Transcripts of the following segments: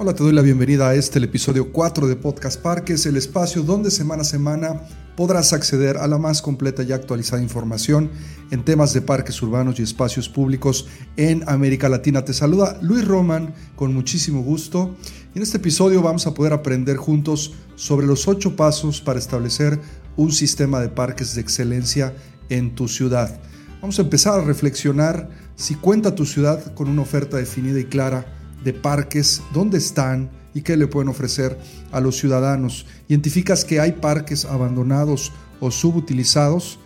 Hola, te doy la bienvenida a este el episodio 4 de Podcast Parques, el espacio donde semana a semana podrás acceder a la más completa y actualizada información en temas de parques urbanos y espacios públicos en América Latina. Te saluda Luis Roman con muchísimo gusto. En este episodio vamos a poder aprender juntos sobre los ocho pasos para establecer un sistema de parques de excelencia en tu ciudad. Vamos a empezar a reflexionar si cuenta tu ciudad con una oferta definida y clara de parques, dónde están y qué le pueden ofrecer a los ciudadanos. Identificas que hay parques abandonados o subutilizados.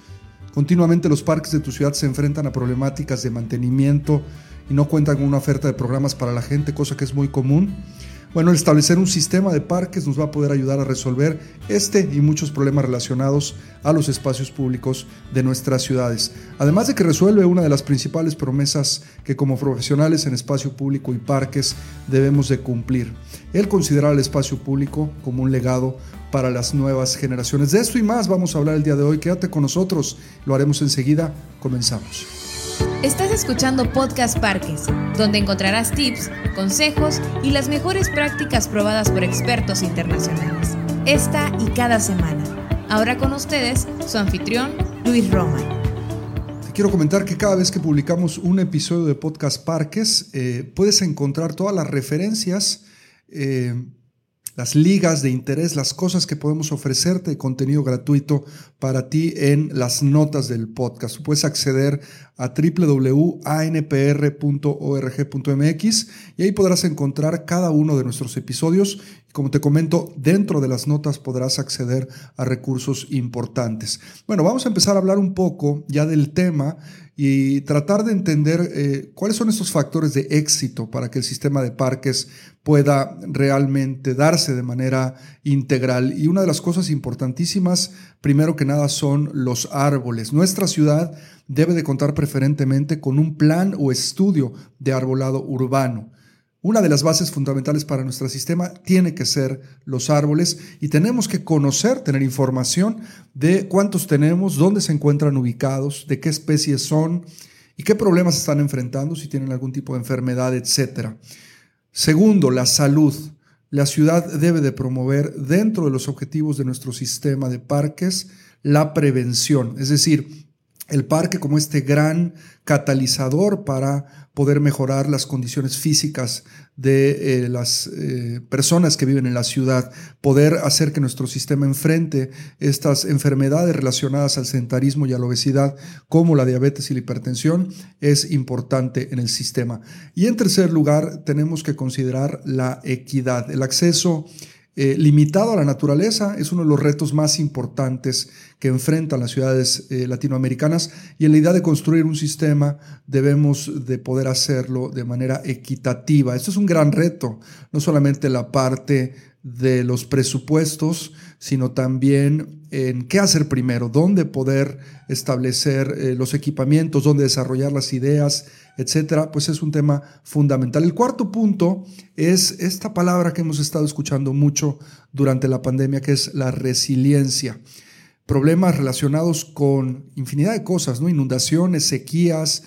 Continuamente los parques de tu ciudad se enfrentan a problemáticas de mantenimiento y no cuentan con una oferta de programas para la gente, cosa que es muy común. Bueno, el establecer un sistema de parques nos va a poder ayudar a resolver este y muchos problemas relacionados a los espacios públicos de nuestras ciudades. Además de que resuelve una de las principales promesas que como profesionales en espacio público y parques debemos de cumplir. El considerar el espacio público como un legado para las nuevas generaciones. De esto y más vamos a hablar el día de hoy. Quédate con nosotros, lo haremos enseguida. Comenzamos. Estás escuchando Podcast Parques, donde encontrarás tips, consejos y las mejores prácticas probadas por expertos internacionales. Esta y cada semana. Ahora con ustedes, su anfitrión, Luis Roman. Te quiero comentar que cada vez que publicamos un episodio de Podcast Parques, eh, puedes encontrar todas las referencias. Eh, las ligas de interés, las cosas que podemos ofrecerte contenido gratuito para ti en las notas del podcast. puedes acceder a www.anpr.org.mx y ahí podrás encontrar cada uno de nuestros episodios. Como te comento, dentro de las notas podrás acceder a recursos importantes. Bueno, vamos a empezar a hablar un poco ya del tema y tratar de entender eh, cuáles son estos factores de éxito para que el sistema de parques pueda realmente darse de manera integral. Y una de las cosas importantísimas, primero que nada, son los árboles. Nuestra ciudad debe de contar preferentemente con un plan o estudio de arbolado urbano. Una de las bases fundamentales para nuestro sistema tiene que ser los árboles y tenemos que conocer, tener información de cuántos tenemos, dónde se encuentran ubicados, de qué especies son y qué problemas están enfrentando, si tienen algún tipo de enfermedad, etc. Segundo, la salud. La ciudad debe de promover dentro de los objetivos de nuestro sistema de parques la prevención, es decir, el parque como este gran catalizador para poder mejorar las condiciones físicas de eh, las eh, personas que viven en la ciudad, poder hacer que nuestro sistema enfrente estas enfermedades relacionadas al sedentarismo y a la obesidad, como la diabetes y la hipertensión, es importante en el sistema. Y en tercer lugar, tenemos que considerar la equidad, el acceso eh, limitado a la naturaleza es uno de los retos más importantes que enfrentan las ciudades eh, latinoamericanas y en la idea de construir un sistema debemos de poder hacerlo de manera equitativa. Esto es un gran reto, no solamente la parte de los presupuestos, sino también en qué hacer primero, dónde poder establecer eh, los equipamientos, dónde desarrollar las ideas, etcétera, pues es un tema fundamental. El cuarto punto es esta palabra que hemos estado escuchando mucho durante la pandemia, que es la resiliencia. Problemas relacionados con infinidad de cosas, ¿no? Inundaciones, sequías,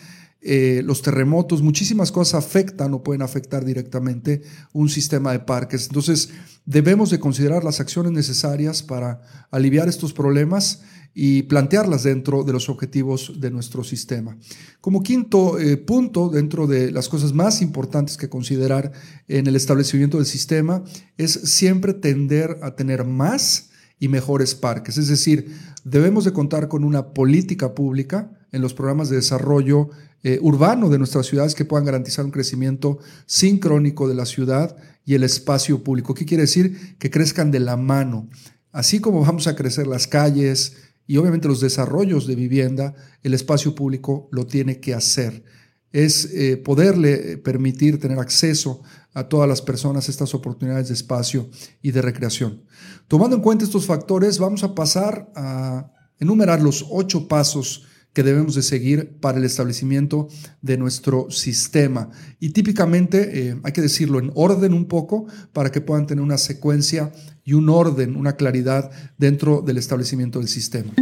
eh, los terremotos, muchísimas cosas afectan o pueden afectar directamente un sistema de parques. Entonces, debemos de considerar las acciones necesarias para aliviar estos problemas y plantearlas dentro de los objetivos de nuestro sistema. Como quinto eh, punto, dentro de las cosas más importantes que considerar en el establecimiento del sistema, es siempre tender a tener más y mejores parques. Es decir, debemos de contar con una política pública en los programas de desarrollo eh, urbano de nuestras ciudades que puedan garantizar un crecimiento sincrónico de la ciudad y el espacio público. ¿Qué quiere decir? Que crezcan de la mano. Así como vamos a crecer las calles, y obviamente los desarrollos de vivienda, el espacio público lo tiene que hacer. Es eh, poderle permitir tener acceso a todas las personas estas oportunidades de espacio y de recreación. Tomando en cuenta estos factores, vamos a pasar a enumerar los ocho pasos que debemos de seguir para el establecimiento de nuestro sistema. Y típicamente, eh, hay que decirlo en orden un poco, para que puedan tener una secuencia y un orden, una claridad dentro del establecimiento del sistema.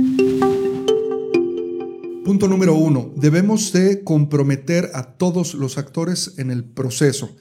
Punto número uno, debemos de comprometer a todos los actores en el proceso.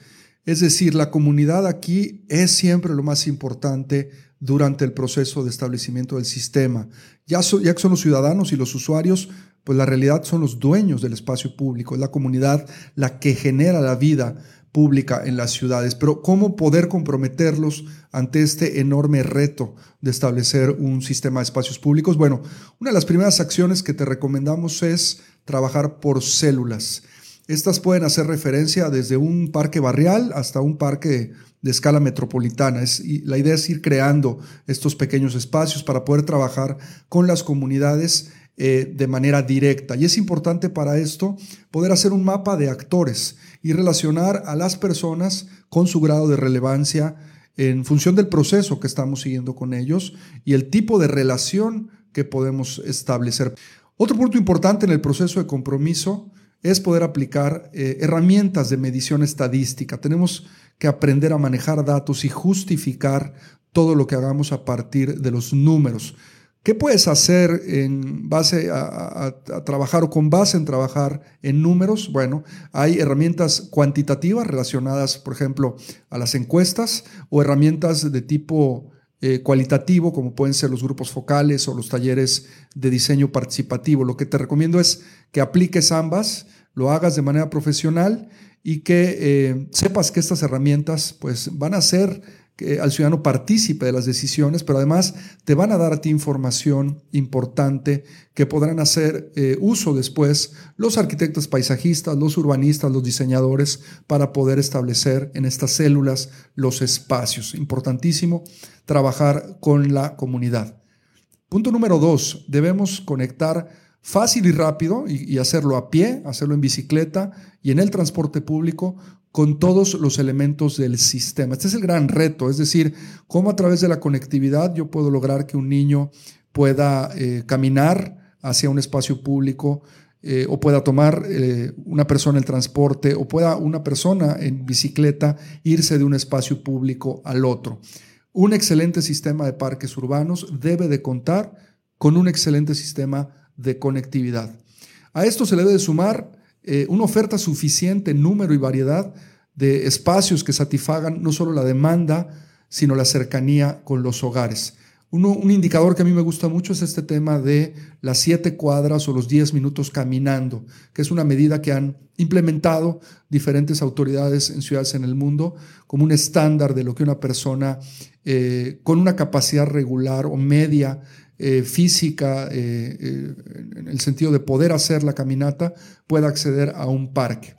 Es decir, la comunidad aquí es siempre lo más importante durante el proceso de establecimiento del sistema. Ya, ya que son los ciudadanos y los usuarios, pues la realidad son los dueños del espacio público, es la comunidad la que genera la vida pública en las ciudades. Pero ¿cómo poder comprometerlos ante este enorme reto de establecer un sistema de espacios públicos? Bueno, una de las primeras acciones que te recomendamos es trabajar por células. Estas pueden hacer referencia desde un parque barrial hasta un parque de escala metropolitana. Es, y la idea es ir creando estos pequeños espacios para poder trabajar con las comunidades eh, de manera directa. Y es importante para esto poder hacer un mapa de actores y relacionar a las personas con su grado de relevancia en función del proceso que estamos siguiendo con ellos y el tipo de relación que podemos establecer. Otro punto importante en el proceso de compromiso es poder aplicar eh, herramientas de medición estadística. Tenemos que aprender a manejar datos y justificar todo lo que hagamos a partir de los números. ¿Qué puedes hacer en base a, trabajar o con base en trabajar en números? Bueno, hay herramientas cuantitativas relacionadas, por ejemplo, a las encuestas o herramientas de tipo eh, cualitativo, como pueden ser los grupos focales o los talleres de diseño participativo. Lo que te recomiendo es que apliques ambas, lo hagas de manera profesional y que eh, sepas que estas herramientas pues, van a ser que al ciudadano partícipe de las decisiones, pero además te van a dar a ti información importante que podrán hacer eh, uso después los arquitectos paisajistas, los urbanistas, los diseñadores, para poder establecer en estas células los espacios. Importantísimo trabajar con la comunidad. Punto número dos, debemos conectar fácil y rápido y hacerlo a pie, hacerlo en bicicleta y en el transporte público con todos los elementos del sistema. Este es el gran reto, es decir, cómo a través de la conectividad yo puedo lograr que un niño pueda eh, caminar hacia un espacio público eh, o pueda tomar eh, una persona el transporte o pueda una persona en bicicleta irse de un espacio público al otro. Un excelente sistema de parques urbanos debe de contar con un excelente sistema de conectividad. A esto se le debe sumar eh, una oferta suficiente en número y variedad de espacios que satisfagan no solo la demanda, sino la cercanía con los hogares. un indicador que a mí me gusta mucho es este tema de las siete cuadras o los diez minutos caminando, que es una medida que han implementado diferentes autoridades en ciudades en el mundo como un estándar de lo que una persona eh, con una capacidad regular o media eh, física, eh, eh, en el sentido de poder hacer la caminata, pueda acceder a un parque.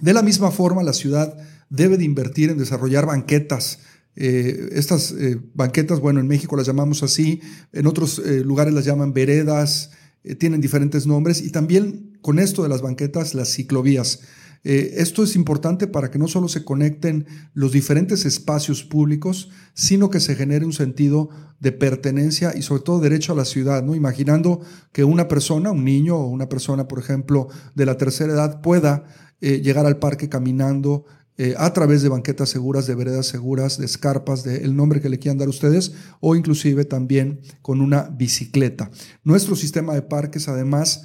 De la misma forma, la ciudad debe de invertir en desarrollar banquetas. estas banquetas, bueno, en México las llamamos así, en otros lugares las llaman veredas, tienen diferentes nombres y también con esto de las banquetas, las ciclovías. Eh, esto es importante para que no solo se conecten los diferentes espacios públicos, sino que se genere un sentido de pertenencia y sobre todo derecho a la ciudad, ¿no? Imaginando que una persona, un niño o una persona, por ejemplo, de la tercera edad pueda eh, llegar al parque caminando, eh, a través de banquetas seguras, de veredas seguras, de escarpas, del nombre que le quieran dar ustedes, o inclusive también con una bicicleta. Nuestro sistema de parques, además,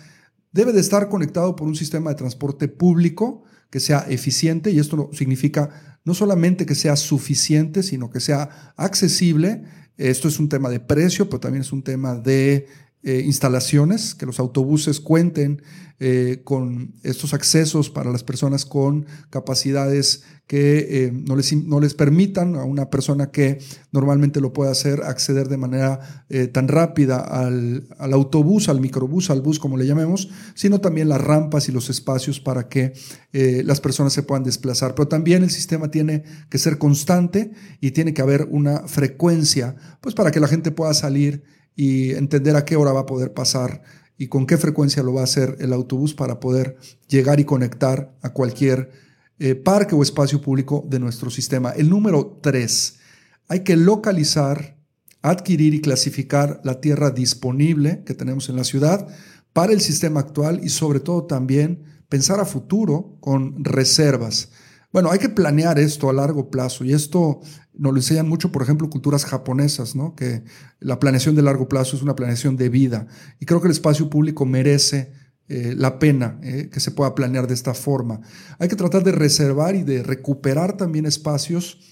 debe de estar conectado por un sistema de transporte público que sea eficiente y esto significa no solamente que sea suficiente, sino que sea accesible. Esto es un tema de precio, pero también es un tema de eh, instalaciones, que los autobuses cuenten eh, con estos accesos para las personas con capacidades que eh, no, les, no, les, permitan a una persona que normalmente lo puede hacer acceder de manera tan rápida al, al, autobús, al microbús, al bus, como le llamemos, sino también las rampas y los espacios para que las personas se puedan desplazar. Pero también el sistema tiene que ser constante y tiene que haber una frecuencia, pues para que la gente pueda salir y entender a qué hora va a poder pasar y con qué frecuencia lo va a hacer el autobús para poder llegar y conectar a cualquier eh, parque o espacio público de nuestro sistema. El número tres, hay que localizar, adquirir y clasificar la tierra disponible que tenemos en la ciudad para el sistema actual y sobre todo también pensar a futuro con reservas. Bueno, hay que planear esto a largo plazo y esto nos lo enseñan mucho, por ejemplo, culturas japonesas, ¿no? que la planeación de largo plazo es una planeación de vida. Y creo que el espacio público merece eh, la pena eh, que se pueda planear de esta forma. Hay que tratar de reservar y de recuperar también espacios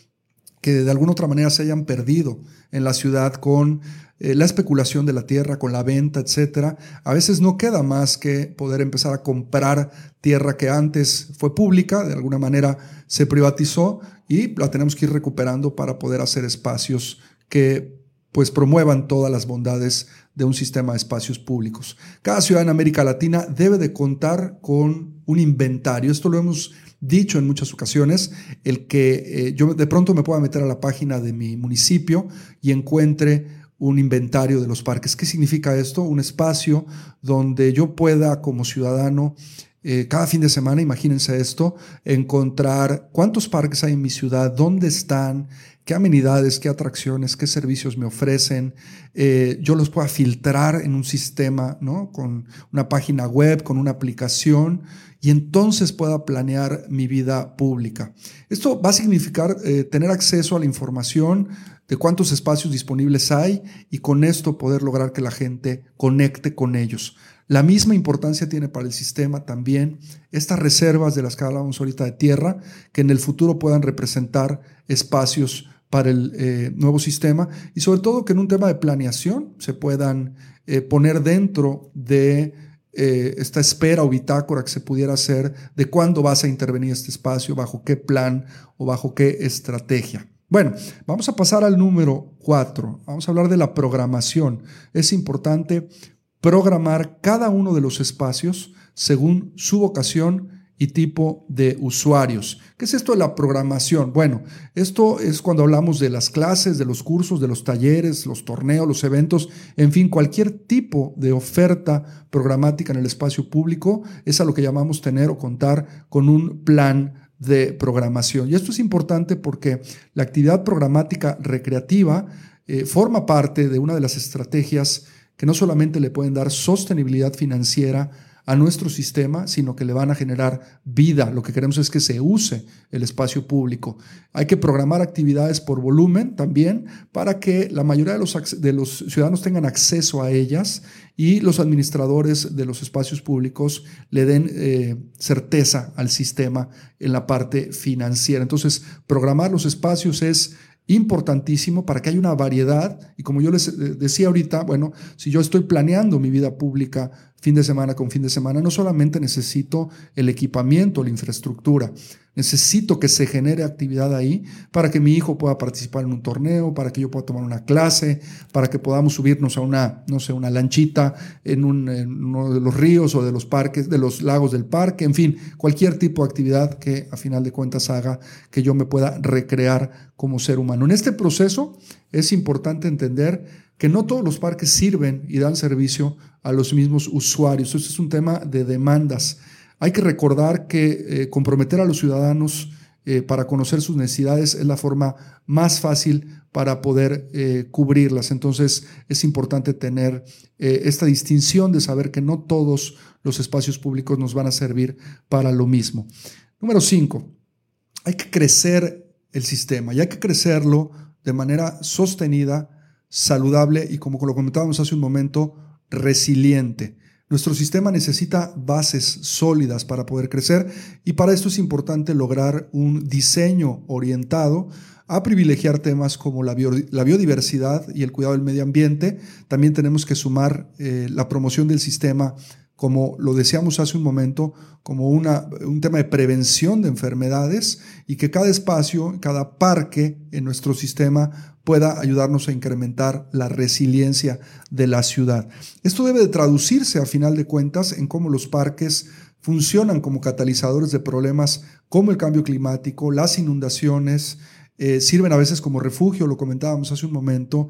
que de alguna otra manera se hayan perdido en la ciudad con eh, la especulación de la tierra, con la venta, etcétera. A veces no queda más que poder empezar a comprar tierra que antes fue pública, de alguna manera se privatizó y la tenemos que ir recuperando para poder hacer espacios que pues promuevan todas las bondades de un sistema de espacios públicos. Cada ciudad en América Latina debe de contar con un inventario. Esto lo hemos dicho en muchas ocasiones, el que eh, yo de pronto me pueda meter a la página de mi municipio y encuentre un inventario de los parques. ¿Qué significa esto? Un espacio donde yo pueda como ciudadano eh, cada fin de semana, imagínense esto, encontrar cuántos parques hay en mi ciudad, dónde están, qué amenidades, qué atracciones, qué servicios me ofrecen. Eh, yo los pueda filtrar en un sistema, ¿no? Con una página web, con una aplicación, y entonces pueda planear mi vida pública. Esto va a significar eh, tener acceso a la información de cuántos espacios disponibles hay y con esto poder lograr que la gente conecte con ellos. La misma importancia tiene para el sistema también estas reservas de las que hablábamos ahorita de tierra, que en el futuro puedan representar espacios para el eh, nuevo sistema y sobre todo que en un tema de planeación se puedan eh, poner dentro de eh, esta espera o bitácora que se pudiera hacer de cuándo vas a intervenir este espacio, bajo qué plan o bajo qué estrategia. Bueno, vamos a pasar al número cuatro. Vamos a hablar de la programación. Es importante programar cada uno de los espacios según su vocación y tipo de usuarios. ¿Qué es esto de la programación? Bueno, esto es cuando hablamos de las clases, de los cursos, de los talleres, los torneos, los eventos, en fin, cualquier tipo de oferta programática en el espacio público es a lo que llamamos tener o contar con un plan de programación. Y esto es importante porque la actividad programática recreativa eh, forma parte de una de las estrategias que no solamente le pueden dar sostenibilidad financiera a nuestro sistema, sino que le van a generar vida. Lo que queremos es que se use el espacio público. Hay que programar actividades por volumen también para que la mayoría de los, ciudadanos tengan acceso a ellas y los administradores de los espacios públicos le den eh, certeza al sistema en la parte financiera. Entonces, programar los espacios es importantísimo para que haya una variedad. Y como yo les eh, decía ahorita, bueno, si yo estoy planeando mi vida pública fin de semana con fin de semana, no solamente necesito el equipamiento, la infraestructura, necesito que se genere actividad ahí para que mi hijo pueda participar en un torneo, para que yo pueda tomar una clase, para que podamos subirnos a una, no sé, una lanchita en, uno de los ríos o de los parques, de los lagos del parque, en fin, cualquier tipo de actividad que a final de cuentas haga que yo me pueda recrear como ser humano. En este proceso es importante entender que no todos los parques sirven y dan servicio a los mismos usuarios. Esto es un tema de demandas. Hay que recordar que eh, comprometer a los ciudadanos eh, para conocer sus necesidades es la forma más fácil para poder eh, cubrirlas. Entonces es importante tener esta distinción de saber que no todos los espacios públicos nos van a servir para lo mismo. Número cinco, hay que crecer el sistema y hay que crecerlo de manera sostenida saludable y, como lo comentábamos hace un momento, resiliente. Nuestro sistema necesita bases sólidas para poder crecer y para esto es importante lograr un diseño orientado a privilegiar temas como la, biodiversidad y el cuidado del medio ambiente. También tenemos que sumar eh, la promoción del sistema como lo decíamos hace un momento, como una, un tema de prevención de enfermedades y que cada espacio, cada parque en nuestro sistema pueda ayudarnos a incrementar la resiliencia de la ciudad. Esto debe de traducirse a final de cuentas en cómo los parques funcionan como catalizadores de problemas como el cambio climático, las inundaciones, eh, sirven a veces como refugio, lo comentábamos hace un momento,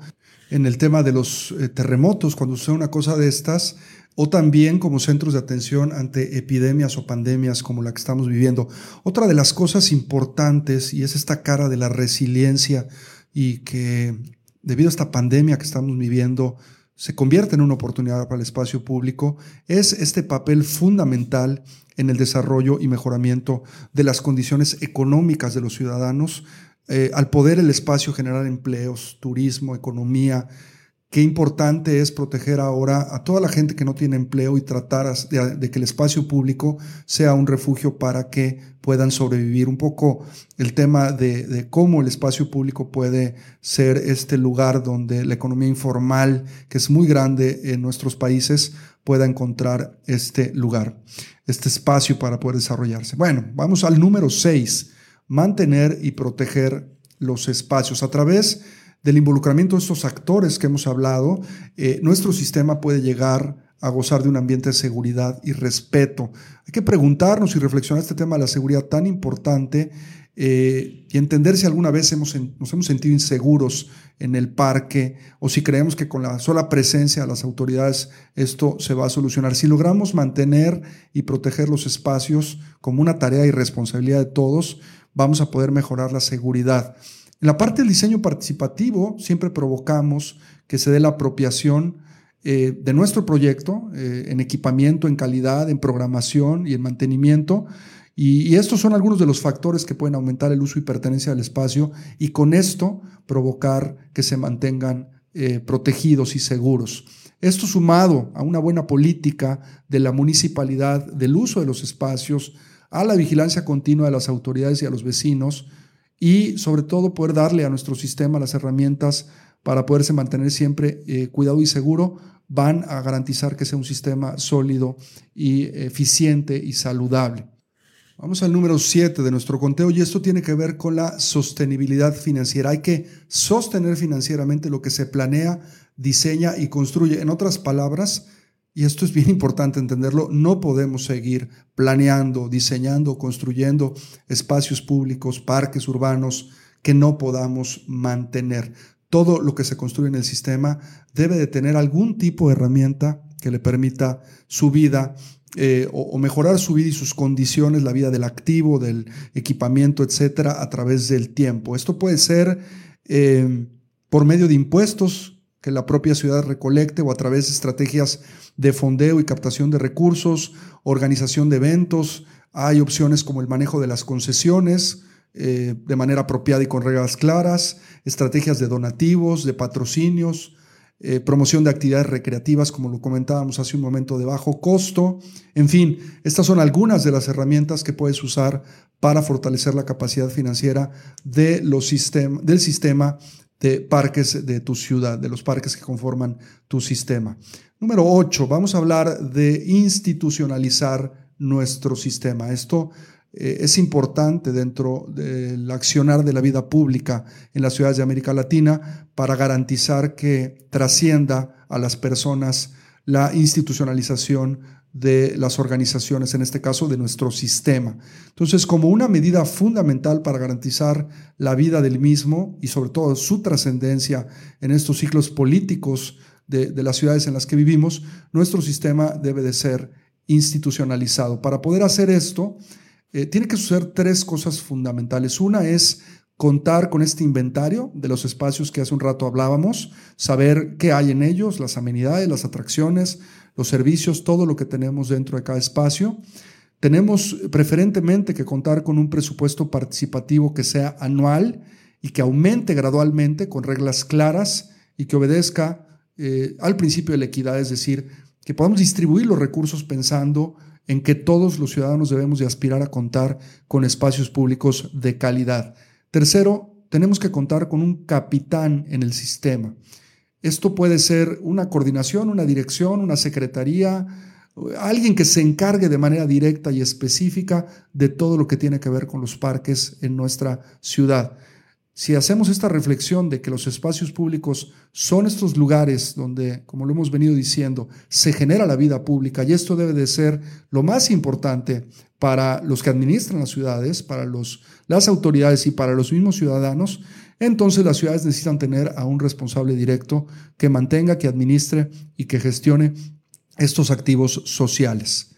en el tema de los eh, terremotos, cuando sucede una cosa de estas, o también como centros de atención ante epidemias o pandemias como la que estamos viviendo. Otra de las cosas importantes, y es esta cara de la resiliencia y que debido a esta pandemia que estamos viviendo, se convierte en una oportunidad para el espacio público, es este papel fundamental en el desarrollo y mejoramiento de las condiciones económicas de los ciudadanos, eh, al poder el espacio generar empleos, turismo, economía, qué importante es proteger ahora a toda la gente que no tiene empleo y tratar de, que el espacio público sea un refugio para que puedan sobrevivir. Un poco el tema de, de, cómo el espacio público puede ser este lugar donde la economía informal, que es muy grande en nuestros países, pueda encontrar este lugar, este espacio para poder desarrollarse. Bueno, vamos al número seis, mantener y proteger los espacios a través del involucramiento de estos actores que hemos hablado, eh, nuestro sistema puede llegar a gozar de un ambiente de seguridad y respeto. Hay que preguntarnos y reflexionar este tema de la seguridad tan importante eh, y entender si alguna vez hemos, nos hemos sentido inseguros en el parque o si creemos que con la sola presencia de las autoridades esto se va a solucionar. Si logramos mantener y proteger los espacios como una tarea y responsabilidad de todos, vamos a poder mejorar la seguridad. En la parte del diseño participativo siempre provocamos que se dé la apropiación eh, de nuestro proyecto eh, en equipamiento, en calidad, en programación y en mantenimiento. Y, estos son algunos de los factores que pueden aumentar el uso y pertenencia al espacio y con esto provocar que se mantengan eh, protegidos y seguros. Esto sumado a una buena política de la municipalidad del uso de los espacios, a la vigilancia continua de las autoridades y a los vecinos, y sobre todo poder darle a nuestro sistema las herramientas para poderse mantener siempre eh, cuidado y seguro, van a garantizar que sea un sistema sólido y eficiente y saludable. Vamos al número 7 de nuestro conteo y esto tiene que ver con la sostenibilidad financiera. Hay que sostener financieramente lo que se planea, diseña y construye. En otras palabras, y esto es bien importante entenderlo, no podemos seguir planeando, diseñando, construyendo espacios públicos, parques urbanos que no podamos mantener. Todo lo que se construye en el sistema debe de tener algún tipo de herramienta que le permita su vida eh, o, mejorar su vida y sus condiciones, la vida del activo, del equipamiento, etcétera, a través del tiempo. Esto puede ser eh, por medio de impuestos que la propia ciudad recolecte o a través de estrategias de fondeo y captación de recursos, organización de eventos. Hay opciones como el manejo de las concesiones eh, de manera apropiada y con reglas claras, estrategias de donativos, de patrocinios, eh, promoción de actividades recreativas, como lo comentábamos hace un momento, de bajo costo. En fin, estas son algunas de las herramientas que puedes usar para fortalecer la capacidad financiera de los del sistema de parques de tu ciudad, de los parques que conforman tu sistema. Número 8, vamos a hablar de institucionalizar nuestro sistema. Esto eh, es importante dentro del accionar de la vida pública en las ciudades de América Latina para garantizar que trascienda a las personas la institucionalización de las organizaciones, en este caso de nuestro sistema. Entonces, como una medida fundamental para garantizar la vida del mismo y sobre todo su trascendencia en estos ciclos políticos de, las ciudades en las que vivimos, nuestro sistema debe de ser institucionalizado. Para poder hacer esto, eh, tiene que suceder tres cosas fundamentales. Una es contar con este inventario de los espacios que hace un rato hablábamos, saber qué hay en ellos, las amenidades, las atracciones, los servicios, todo lo que tenemos dentro de cada espacio. Tenemos preferentemente que contar con un presupuesto participativo que sea anual y que aumente gradualmente con reglas claras y que obedezca eh, al principio de la equidad, es decir, que podamos distribuir los recursos pensando en que todos los ciudadanos debemos de aspirar a contar con espacios públicos de calidad. Tercero, tenemos que contar con un capitán en el sistema. Esto puede ser una coordinación, una dirección, una secretaría, alguien que se encargue de manera directa y específica de todo lo que tiene que ver con los parques en nuestra ciudad. Si hacemos esta reflexión de que los espacios públicos son estos lugares donde, como lo hemos venido diciendo, se genera la vida pública y esto debe de ser lo más importante para los que administran las ciudades, para los, las autoridades y para los mismos ciudadanos, entonces las ciudades necesitan tener a un responsable directo que mantenga, que administre y que gestione estos activos sociales.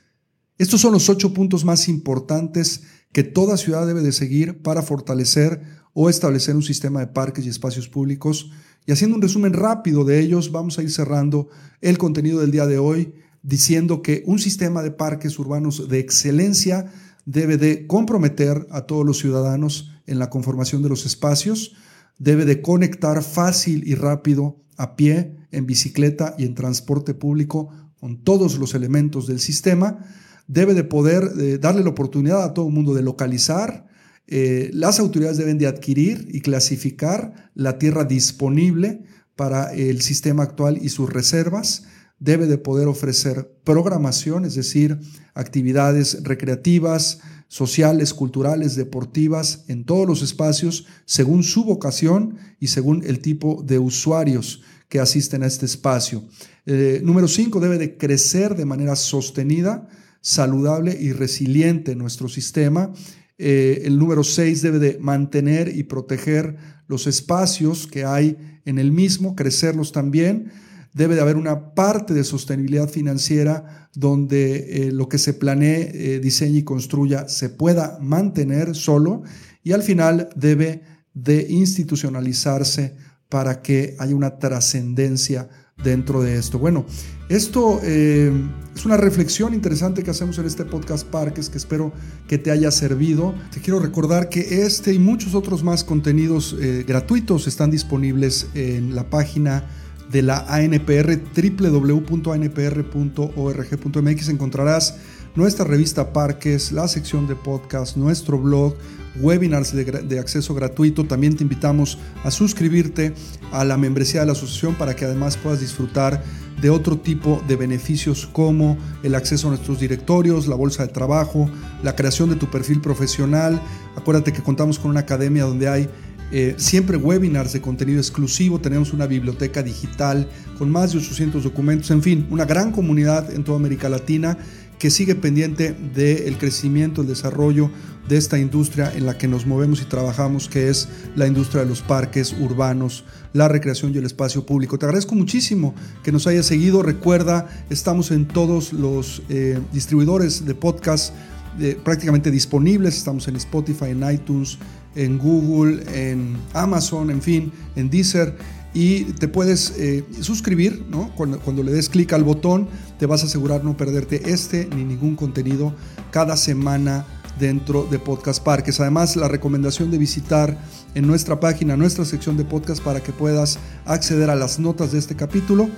Estos son los ocho puntos más importantes que toda ciudad debe de seguir para fortalecer o establecer un sistema de parques y espacios públicos. Y haciendo un resumen rápido de ellos, vamos a ir cerrando el contenido del día de hoy diciendo que un sistema de parques urbanos de excelencia debe de comprometer a todos los ciudadanos en la conformación de los espacios, debe de conectar fácil y rápido a pie, en bicicleta y en transporte público con todos los elementos del sistema, debe de poder eh, darle la oportunidad a todo el mundo de localizar, eh, las autoridades deben de adquirir y clasificar la tierra disponible para el sistema actual y sus reservas, debe de poder ofrecer programación, es decir, actividades recreativas, sociales, culturales, deportivas, en todos los espacios, según su vocación y según el tipo de usuarios que asisten a este espacio. Eh, número cinco, debe de crecer de manera sostenida, saludable y resiliente nuestro sistema. Eh, el número seis debe de mantener y proteger los espacios que hay en el mismo, crecerlos también. Debe de haber una parte de sostenibilidad financiera donde eh, lo que se planee, diseñe y construya se pueda mantener solo y al final debe de institucionalizarse para que haya una trascendencia dentro de esto. Bueno, esto eh, es una reflexión interesante que hacemos en este podcast Parques que espero que te haya servido. Te quiero recordar que este y muchos otros más contenidos eh, gratuitos están disponibles en la página de la ANPR, www.anpr.org.mx. Encontrarás nuestra revista Parques, la sección de podcast, nuestro blog, webinars de, acceso gratuito. También te invitamos a suscribirte a la membresía de la asociación para que además puedas disfrutar de otro tipo de beneficios como el acceso a nuestros directorios, la bolsa de trabajo, la creación de tu perfil profesional. Acuérdate que contamos con una academia donde hay eh, siempre webinars de contenido exclusivo, tenemos una biblioteca digital con más de 800 documentos, en fin, una gran comunidad en toda América Latina que sigue pendiente del crecimiento, el desarrollo de esta industria en la que nos movemos y trabajamos, que es la industria de los parques urbanos, la recreación y el espacio público. Te agradezco muchísimo que nos hayas seguido. Recuerda, estamos en todos los eh, distribuidores de podcast eh, prácticamente disponibles. Estamos en Spotify, en iTunes, en Google, en Amazon, en fin, en Deezer y te puedes eh, suscribir, ¿no? Cuando, le des clic al botón, te vas a asegurar no perderte este ni ningún contenido cada semana dentro de Podcast Parques. Además, la recomendación de visitar en nuestra página, nuestra sección de podcast para que puedas acceder a las notas de este capítulo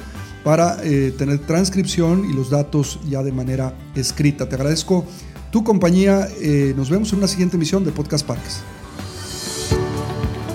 para eh, tener transcripción y los datos ya de manera escrita. Te agradezco tu compañía. Eh, nos vemos en una siguiente emisión de Podcast Parques.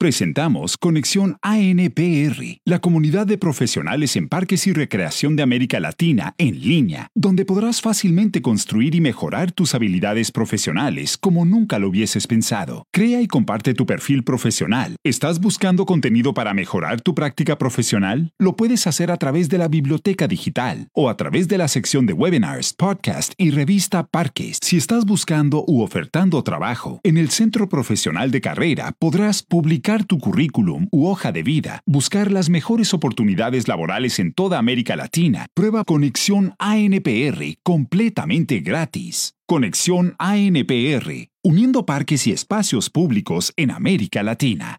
Presentamos Conexión ANPR, la comunidad de profesionales en parques y recreación de América Latina en línea, donde podrás fácilmente construir y mejorar tus habilidades profesionales como nunca lo hubieses pensado. Crea y comparte tu perfil profesional. ¿Estás buscando contenido para mejorar tu práctica profesional? Lo puedes hacer a través de la biblioteca digital o a través de la sección de webinars, podcast y revista Parques. Si estás buscando u ofertando trabajo en el centro profesional de carrera, podrás publicar Buscar tu currículum u hoja de vida, buscar las mejores oportunidades laborales en toda América Latina. Prueba Conexión ANPR completamente gratis. Conexión ANPR, uniendo parques y espacios públicos en América Latina.